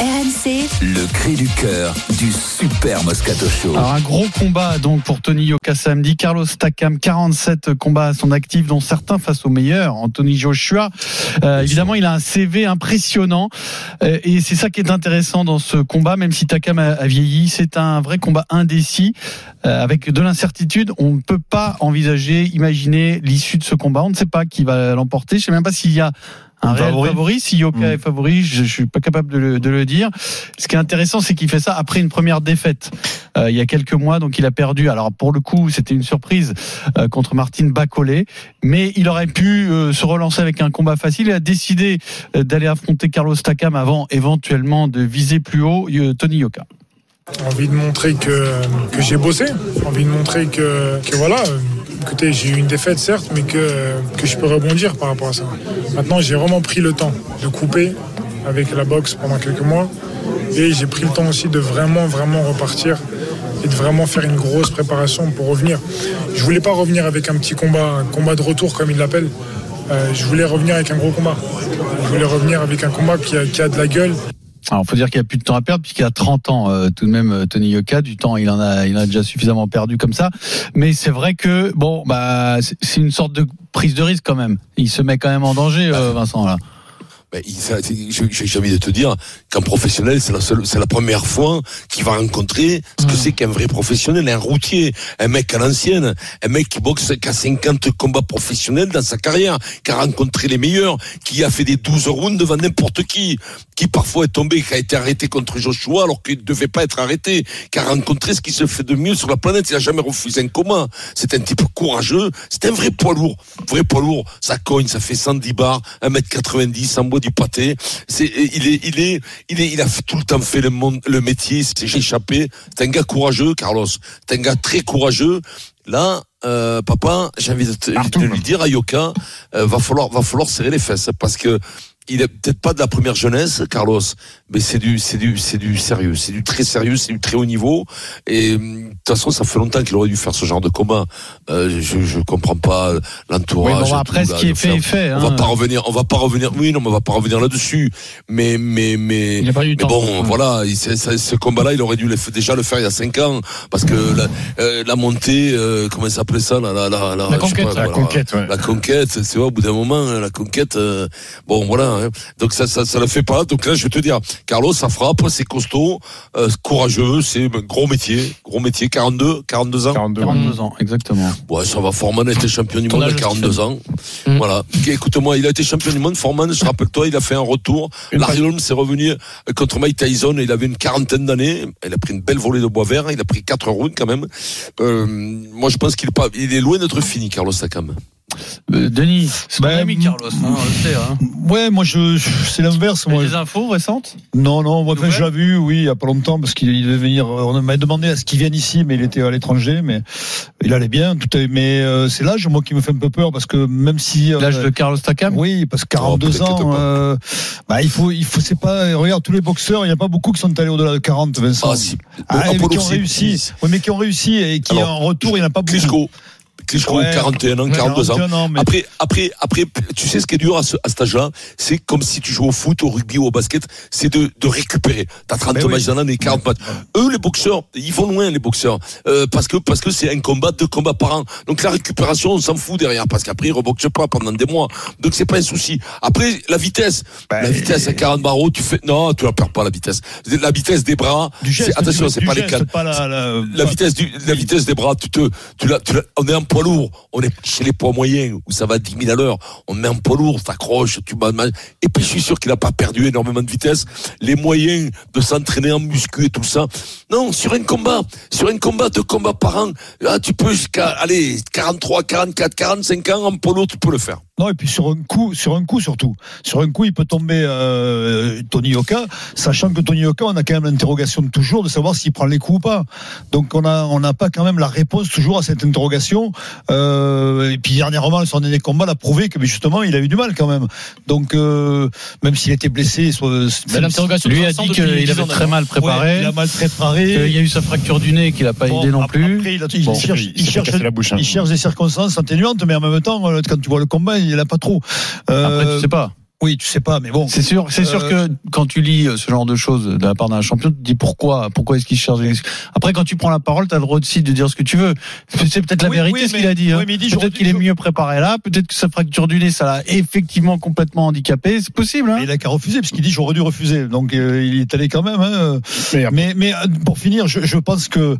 RMC le cri du cœur du Super Moscato Show. Alors un gros combat donc pour Tony Yoka samedi. Carlos Takam, 47 combats à son actif, dont certains face aux meilleurs. Anthony Joshua, Euh, évidemment, il a un CV impressionnant Euh, et c'est ça qui est intéressant dans ce combat. Même si Takam a, a vieilli, c'est un vrai combat indécis euh, avec de l'incertitude. On ne peut pas envisager, imaginer l'issue de ce combat. On ne sait pas qui va l'emporter. Je sais même pas s'il y a un réel favori. Si Yoka Mm. est favori, je, je suis pas capable de le, de le dire. Ce qui est intéressant, c'est qu'il fait ça après une première défaite euh, il y a quelques mois. Donc il a perdu. Alors pour le coup, c'était une surprise euh, contre Martin Bacolé, mais il aurait pu euh, se relancer avec un combat facile. Il a décidé euh, d'aller affronter Carlos Takam avant éventuellement de viser plus haut euh, Tony Yoka. envie de montrer que, que j'ai bossé, envie de montrer que, que voilà, euh, écoutez, j'ai eu une défaite certes, mais que, je peux rebondir par rapport à ça. Maintenant, j'ai vraiment pris le temps de couper avec la boxe pendant quelques mois et j'ai pris le temps aussi de vraiment, vraiment repartir et de vraiment faire une grosse préparation pour revenir. Je voulais pas revenir avec un petit combat, un combat de retour comme ils l'appellent. Euh, je voulais revenir avec un gros combat. Je voulais revenir avec un combat qui a de la gueule, Alors, faut dire qu'il a plus de temps à perdre puisqu'il a 30 ans euh, tout de même euh, Tony Yoka. Du temps, il en a, il en a déjà suffisamment perdu comme ça. Mais c'est vrai que bon, bah, c'est- c'est une sorte de prise de risque quand même. Il se met quand même en danger, euh, Vincent là. Ben, j'ai envie de te dire qu'un professionnel, c'est la, la première fois qu'il va rencontrer ce que mm. c'est qu'un vrai professionnel, un routier, un mec à l'ancienne, un mec qui boxe qu'à 50 combats professionnels dans sa carrière, qui a rencontré les meilleurs, qui a fait des 12 rounds devant n'importe qui, qui parfois est tombé, qui a été arrêté contre Joshua alors qu'il ne devait pas être arrêté, qui a rencontré ce qui se fait de mieux sur la planète, il n'a jamais refusé un combat. C'est un type courageux, c'est un vrai poids lourd, vrai poids lourd, ça cogne, ça fait 110 bars, 1m90, 100 du pâté. C'est, il est, il est, il est, il a tout le temps fait le, monde, le métier. C'est échappé. C'est un gars courageux, Carlos. C'est un gars très courageux. Là, euh, papa, j'ai envie de, te, de lui dire à Yoka, euh, va falloir, va falloir serrer les fesses parce que il est peut-être pas de la première jeunesse, Carlos, mais c'est du, c'est du, c'est du sérieux, c'est du très sérieux, c'est du très haut niveau. Et hum, de toute façon, ça fait longtemps qu'il aurait dû faire ce genre de combat. Euh, je, je comprends pas Oui, l'entourage. bon, et après, tout, ce là, qui est fait est fait. on va hein. pas revenir, on va pas revenir. Oui, non, mais on va pas revenir là-dessus. Mais, mais, mais. Il a pas eu mais temps. bon, voilà, il- ce combat-là, il aurait dû le déjà le faire il y a cinq ans, parce que la, euh, la montée, euh, comment ça s'appelait ça, la, la, la, la, conquête, pas, la voilà. conquête, ouais. La conquête, c'est vrai, au bout d'un moment, hein, la conquête, euh, bon, voilà. Hein. Donc ça, ça, ça le fait pas. Donc là, je vais te dire, Carlos, ça frappe, c'est costaud, euh, courageux, c'est un gros métier, gros métier, 42, 42 ans. 42 ans, exactement. Ouais, ça va. Foreman a été champion du Ton monde à âge, 42 ans. Mm. Voilà. Écoute-moi, il a été champion du monde. Foreman, je rappelle-toi, il a fait un retour. Larry Holmes est revenu euh, contre Mike Tyson. Il avait une quarantaine d'années. Il a pris une belle volée de bois vert. Il a pris quatre rounds quand même. Euh, moi, je pense qu'il est pas, il est loin d'être fini, Carlos Takam. Euh, Denis, c'est Bah, ton ami m- Carlos, hein, on le sait. Hein. Ouais, moi je, je- c'est l'inverse. Moi. des infos récentes? Non, non, moi enfin, l'ai vu, oui, il y a pas longtemps, parce qu'il il devait venir. On m'a demandé à ce qu'il vienne ici, mais il était à l'étranger, mais il allait bien. Tout est, mais euh, c'est l'âge, moi, qui me fait un peu peur, parce que même si euh, L'âge de Carlos Takam? oui, parce que Oh, 42 t'inquiète ans, euh, bah, il faut, il faut, c'est pas. Regarde tous les boxeurs, il n'y a pas beaucoup qui sont allés au-delà de 40, Vincent. Ah, si. Ah, mais Apollo, qui ont réussi. Oui, mais qui ont réussi et qui Alors, en retour, il n'y en a pas beaucoup. Klitschko, Ouais. 41 ans, 42 ans. 41 ans, mais- Après, après, après, tu sais ce qui est dur à, ce, à cet âge-là, c'est comme si tu joues au foot, au rugby ou au basket, c'est de, de récupérer. T'as 30 Ben oui. matchs dans l'année, 40 matchs. Eux, les boxeurs, ils vont loin, les boxeurs, euh, parce que parce que c'est un combat, deux combats par an. Donc la récupération, on s'en fout derrière, parce qu'après ils reboxent pas pendant des mois. Donc c'est pas un souci. Après, la vitesse, Ben, la vitesse à 40 barreaux, tu fais, non, tu la perds pas la vitesse. La vitesse des bras, Du geste, attention, c'est pas les cannes pas la, la, la vitesse du, la vitesse des bras, tu te, tu l'as, tu l'as- on est en lourd, on est chez les poids moyens où ça va à 10 000 à l'heure, on met en poids lourd, t'accroches, tu bats, et puis je suis sûr qu'il a pas perdu énormément de vitesse, les moyens de s'entraîner en muscu et tout ça. Non, sur un combat, sur un combat, deux combats par an, là, tu peux jusqu'à, allez, 43, 44, 45 ans en lourd, tu peux le faire. Non, et puis sur un coup, sur un coup surtout. Sur un coup, il peut tomber euh, Tony Yoka, sachant que Tony Yoka, on a quand même l'interrogation de toujours de savoir s'il prend les coups ou pas. Donc on a, on n'a pas quand même la réponse toujours à cette interrogation. Euh, et puis dernièrement, son dernier combat l'a prouvé que mais justement, il a eu du mal quand même. Donc euh, même s'il était blessé, soit, C'est l'interrogation Lui a dit qu'il 10 avait très mal Ouais, préparé. il a mal préparé. qu'il y a eu sa fracture du nez qui l'a pas Bon, aidé non après, plus. Après, il, a- il Bon. cherche, Il il s'est cherche, cassé la bouche, hein. il cherche des circonstances atténuantes, mais en même temps, quand tu vois le combat, il n'a pas trop. Euh, Après, tu sais pas. Oui, tu sais pas, mais bon. C'est sûr, c'est sûr Euh, que quand tu lis ce genre de choses de la part d'un champion, tu te dis pourquoi, pourquoi est-ce qu'il cherche. des- Après, quand tu prends la parole, tu as le droit aussi de dire ce que tu veux. C'est peut-être la Oui, vérité oui, ce qu'il a dit. hein. oui, mais il dit, peut-être qu'il est mieux préparé là, peut-être que sa fracture du nez, ça l'a effectivement complètement handicapé. C'est possible. Hein Mais il a qu'à refuser, parce qu'il dit j'aurais dû refuser. Donc euh, il est allé quand même. Hein. Mais Mais, mais euh, pour finir, je, je pense que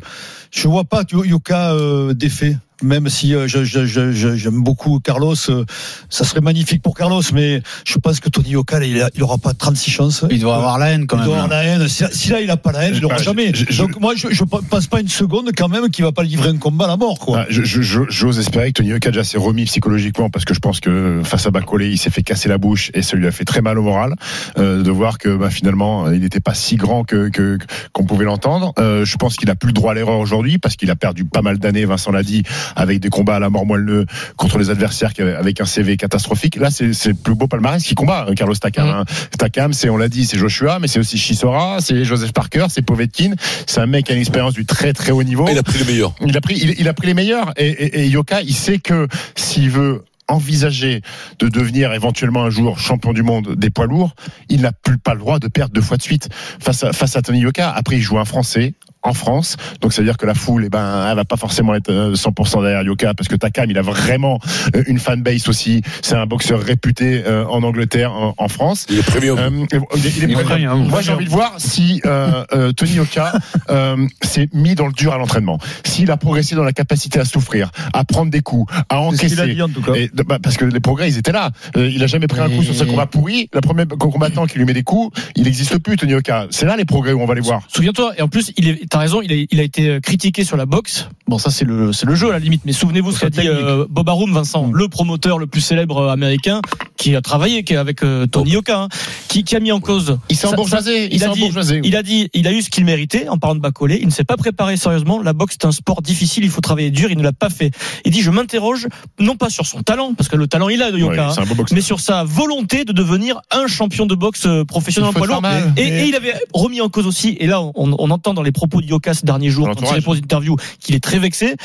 je vois pas Yoka euh, défait. Même si euh, je- je- je- je- j'aime beaucoup Carlos, euh, ça serait magnifique pour Carlos, mais je pense que Tony Yoka, là, il, a- il aura pas 36 chances. Il doit avoir la haine quand Il même. doit avoir la haine. Si, si là il a pas la haine, il l'aura jamais. je- je- Donc moi je, je pense pas une seconde quand même qu'il va pas livrer un combat à la mort quoi. Ah, je- je- je- J'ose espérer que Tony Yoka déjà s'est remis psychologiquement parce que je pense que face à Bacolé, il s'est fait casser la bouche et ça lui a fait très mal au moral euh, de voir que bah, finalement il n'était pas si grand que que- qu'on pouvait l'entendre. Euh, je pense qu'il a plus le droit à l'erreur aujourd'hui parce qu'il a perdu pas mal d'années, Vincent l'a dit, avec des combats à la mort moelleux contre les adversaires avec un CV catastrophique. Là, c'est le plus beau palmarès qui combat hein, Carlos Takam. Hein. Takam, c'est on l'a dit, c'est Joshua, mais c'est aussi Chisora, c'est Joseph Parker, c'est Povetkin. C'est un mec qui a une expérience du très très haut niveau. Il a pris le meilleur. Il a pris, il, il a pris les meilleurs. Et, et, et Yoka, il sait que s'il veut envisager de devenir éventuellement un jour champion du monde des poids lourds, il n'a plus pas le droit de perdre deux fois de suite face à, face à Tony Yoka. Après, il joue un Français en France, donc ça veut dire que la foule, eh ben, elle va pas forcément être euh, 100% derrière Yoka, parce que Takam, il a vraiment euh, une fanbase aussi. C'est un boxeur réputé euh, en Angleterre, en, en France. Il est premium. Euh, il est- il premium. Moi, j'ai envie de voir si euh, euh, Tony Yoka euh, s'est mis dans le dur à l'entraînement, s'il a progressé dans la capacité à souffrir, à prendre des coups, à qu'il a encaisser. dit en tout cas. Et, bah, parce que les progrès, ils étaient là. Euh, il a jamais pris un coup Et- sur ce combat pourri. Le premier combattant qui lui met des coups, il n'existe plus, Tony Yoka. C'est là les progrès où on va les voir. Souviens-toi, et en plus, il est, t'as raison, il a, il a été critiqué sur la boxe. Bon, ça c'est le, c'est le jeu à la limite. Mais souvenez-vous ce qu'a dit euh, Bob Arum, Vincent, le promoteur le plus célèbre américain, qui a travaillé, qui est avec euh, Tony Yoka, hein, qui, qui a mis en cause. Il s'est embourgeoisé. il Il a dit-. Il a dit, il a eu ce qu'il méritait en parlant de Bacolé. Il ne s'est pas préparé sérieusement. La boxe est un sport difficile. Il faut travailler dur. Il ne l'a pas fait. Il dit, je m'interroge non pas sur son talent, parce que le talent il a de Ouais, Yoka, hein, c'est mais sur sa volonté de devenir un champion de boxe euh, professionnel en poids lourd. Et, et il avait remis en cause aussi, et là on, on entend dans les propos de Yoka ces derniers jours, quand il répond aux interviews, qu'il est très vexé.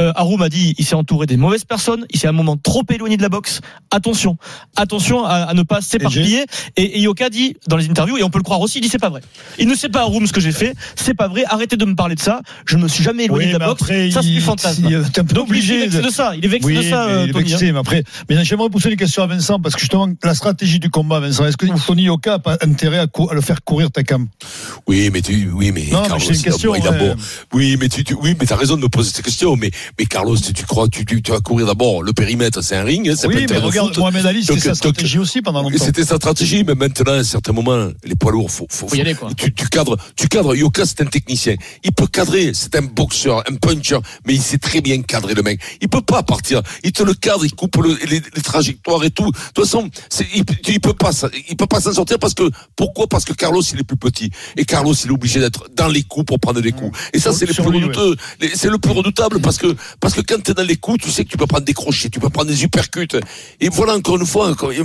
Euh, Haroum a dit il s'est entouré des mauvaises personnes, il s'est à un moment trop éloigné de la boxe. Attention, attention à, à ne pas s'éparpiller. Et, et Yoka dit dans les interviews, et on peut le croire aussi, il dit c'est pas vrai. Il ne sait pas Haroum ce que j'ai fait, c'est pas vrai, arrêtez de me parler de ça, je me suis jamais éloigné Oui, de la boxe, après, ça c'est il- du fantasme. il est un peu obligé vexé de- de ça, il est vexé Oui, de ça, mais euh, il est Tony, vexé, mais après, mais j'aimerais pousser une question à Vincent parce que justement la stratégie du combat, Vincent, est-ce que Tony Yoka a pas intérêt à, le faire courir Takam? Oui, mais tu, oui, mais Non, mais Carlos, c'est une a- question, il a ouais. beau- Oui, mais tu, tu oui, mais t'as raison de me poser cette question. Mais, mais Carlos, tu, tu crois, tu, tu, tu vas courir d'abord. Le périmètre, c'est un ring, hein, pas Oui, un mais de regarde. Mohamed Ali, c'était sa stratégie aussi pendant longtemps. C'était sa stratégie, mais maintenant, à un certain moment, les poids lourds, faut, faut, Faut y aller, quoi. Tu, tu cadres, tu cadres. Yoka, c'est un technicien. Il peut cadrer. C'est un boxeur, un puncher, mais il sait très bien cadrer le mec. Il peut pas partir. Il te le cadre, il coupe le- les, les trajectoires et tout. De toute façon, il, il peut pas, ça- il peut pas s'en sortir parce que, pourquoi? Parce que Carlos, il est plus petit. Et Carlos, il est obligé d'être dans les coups pour prendre des coups. Et ça, c'est le plus lui, ouais. redouteux. Les- C'est le plus redoutable parce que, parce que quand t'es dans les coups, tu sais que tu peux prendre des crochets, tu peux prendre des uppercuts. Et voilà, encore une fois, quand, euh,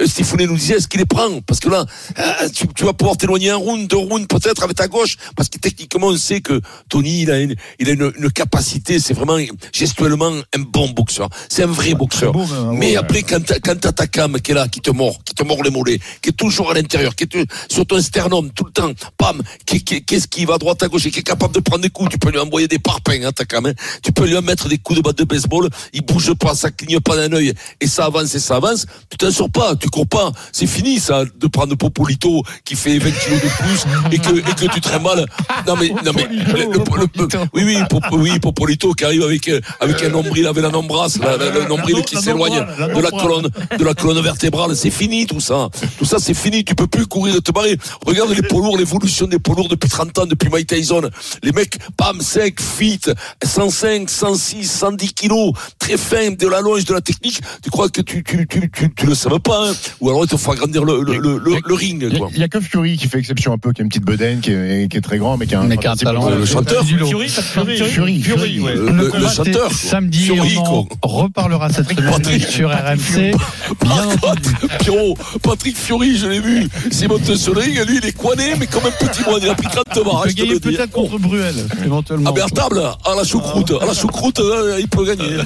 euh, Stéphane nous disait, est-ce qu'il les prend? Parce que là, euh, tu, tu vas pouvoir t'éloigner un round, deux rounds, peut-être avec ta gauche, parce que techniquement, on sait que Tony, il a une, il a une, une capacité, c'est vraiment gestuellement un bon boxeur. C'est un vrai boxeur. beau, même, ouais, Mais ouais. après, quand t'as, quand t'as ta cam qui est là, qui te mord, qui te mord les mollets, qui est toujours à l'intérieur, qui est sur ton sternum tout le temps, pam, qui, qui, qu'est-ce qui va à droite à gauche? Et qui est capable de prendre des coups, tu peux lui envoyer des parpaings, hein, ta cam, hein. Tu peux lui mettre des coups de batte de baseball, il bouge pas, ça cligne pas d'un œil, et ça avance et ça avance. Tu t'en sors pas, tu cours pas. C'est fini, ça, de prendre Popolito qui fait 20 kilos de plus et que, et que tu te mal. Non, mais, non, mais, le- le- le- oui, oui, Pop- oui, Popolito qui arrive avec, euh, avec un nombril, avec la nombrasse, la- la- le nombril qui s'éloigne de la colonne, de la colonne vertébrale. C'est fini, fini tout ça. Tout ça, c'est fini. Tu peux plus courir et te barrer. Regarde les poids lourds, l'évolution des poids lourds depuis 30 ans, depuis Mike Tyson. Les mecs, bam, sec, fit, 105, 106, 110 kilos, très fin, de la longe, de la technique. Tu crois que tu, tu, tu, tu, tu le savais pas, hein? Ou alors il te faut agrandir le, le, le, le, le ring, Il y a- quoi. il y, a que Fury qui fait exception un peu, qui a une petite bedaine, qui est, qui est très grand, mais qui a un, Mais qui a un talent. Le chanteur. Fury, ça te fait Fury, Fury, ouais. Le, Le le combat, chanteur. c'est samedi, Fury, on en quoi. reparlera cette semaine Patrick- sur RMC. Bien entendu. Pierrot, Patrick Fiori, je l'ai vu. Sur le ring, lui, il est coiné, mais comme un petit moine. Il a pris 30 Il barres, je te le dis. Peut-être contre Bruel, éventuellement. Ah, ben à table, à la choucroute. À la choucroute, euh, il peut gagner.